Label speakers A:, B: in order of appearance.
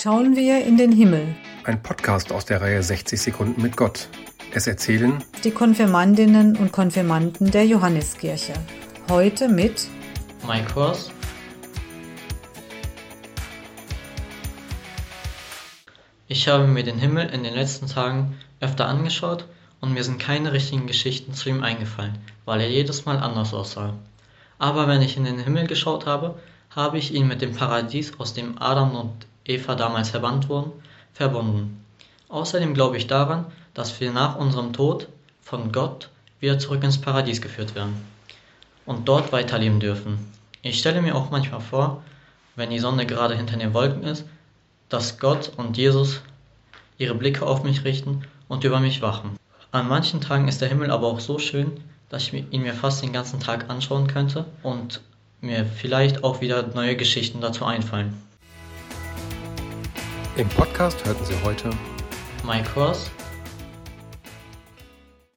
A: schauen wir in den Himmel.
B: Ein Podcast aus der Reihe 60 Sekunden mit Gott. Es erzählen
A: die Konfirmandinnen und Konfirmanden der Johanneskirche. Heute mit
C: Mike Kurs, Ich habe mir den Himmel in den letzten Tagen öfter angeschaut und mir sind keine richtigen Geschichten zu ihm eingefallen, weil er jedes Mal anders aussah. Aber wenn ich in den Himmel geschaut habe, habe ich ihn mit dem Paradies, aus dem Adam und Eva damals verbannt wurden, verbunden. Außerdem glaube ich daran, dass wir nach unserem Tod von Gott wieder zurück ins Paradies geführt werden und dort weiterleben dürfen. Ich stelle mir auch manchmal vor, wenn die Sonne gerade hinter den Wolken ist, dass Gott und Jesus ihre Blicke auf mich richten und über mich wachen. An manchen Tagen ist der Himmel aber auch so schön, dass ich ihn mir fast den ganzen Tag anschauen könnte und mir vielleicht auch wieder neue Geschichten dazu einfallen.
B: Im Podcast hörten Sie heute
C: Mike Ross,